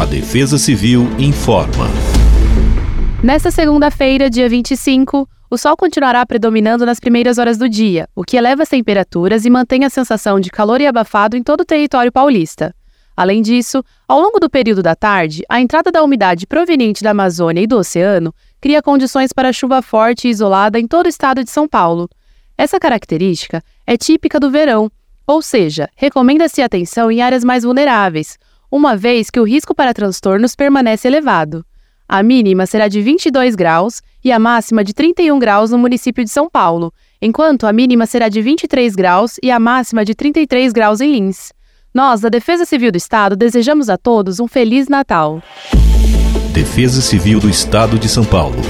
A Defesa Civil informa. Nesta segunda-feira, dia 25, o sol continuará predominando nas primeiras horas do dia, o que eleva as temperaturas e mantém a sensação de calor e abafado em todo o território paulista. Além disso, ao longo do período da tarde, a entrada da umidade proveniente da Amazônia e do oceano cria condições para chuva forte e isolada em todo o estado de São Paulo. Essa característica é típica do verão, ou seja, recomenda-se atenção em áreas mais vulneráveis, uma vez que o risco para transtornos permanece elevado. A mínima será de 22 graus e a máxima de 31 graus no município de São Paulo, enquanto a mínima será de 23 graus e a máxima de 33 graus em Lins. Nós, da Defesa Civil do Estado, desejamos a todos um Feliz Natal. Defesa Civil do Estado de São Paulo.